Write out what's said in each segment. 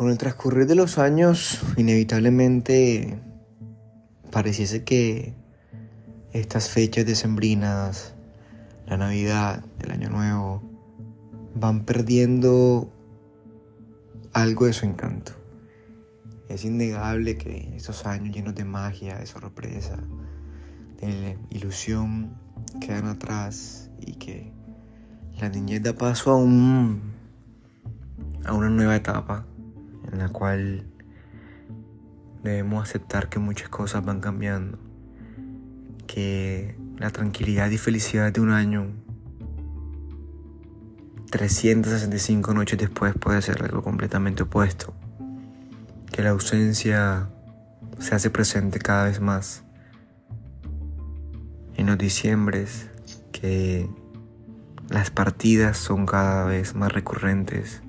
Con el transcurrir de los años, inevitablemente pareciese que estas fechas decembrinas, la Navidad, el Año Nuevo, van perdiendo algo de su encanto. Es innegable que estos años llenos de magia, de sorpresa, de ilusión quedan atrás y que la niñez da paso a un a una nueva etapa en la cual debemos aceptar que muchas cosas van cambiando, que la tranquilidad y felicidad de un año 365 noches después puede ser algo completamente opuesto, que la ausencia se hace presente cada vez más. En los diciembres, que las partidas son cada vez más recurrentes,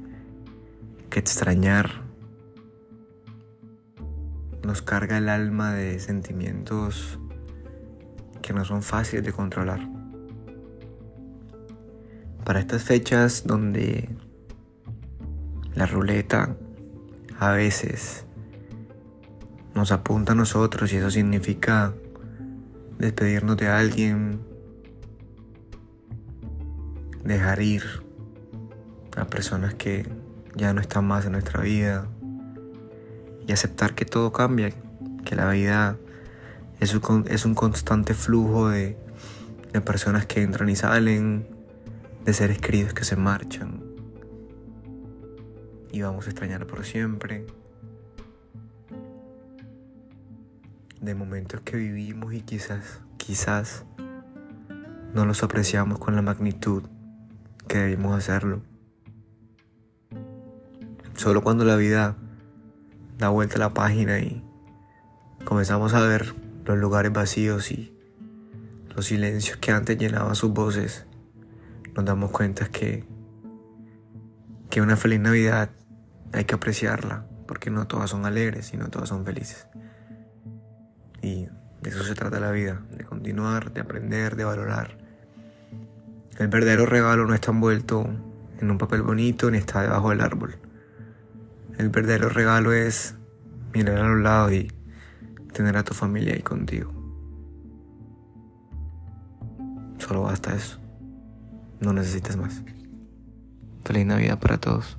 que extrañar nos carga el alma de sentimientos que no son fáciles de controlar. Para estas fechas donde la ruleta a veces nos apunta a nosotros y eso significa despedirnos de alguien, dejar ir a personas que ya no están más en nuestra vida y aceptar que todo cambia, que la vida es un, es un constante flujo de, de personas que entran y salen, de seres queridos que se marchan y vamos a extrañar por siempre, de momentos que vivimos y quizás, quizás no los apreciamos con la magnitud que debimos hacerlo. Solo cuando la vida da vuelta la página y comenzamos a ver los lugares vacíos y los silencios que antes llenaban sus voces, nos damos cuenta que, que una feliz Navidad hay que apreciarla, porque no todas son alegres y no todas son felices. Y de eso se trata la vida, de continuar, de aprender, de valorar. El verdadero regalo no está envuelto en un papel bonito ni está debajo del árbol. El verdadero regalo es mirar a los lados y tener a tu familia ahí contigo. Solo basta eso. No necesitas más. Feliz Navidad para todos.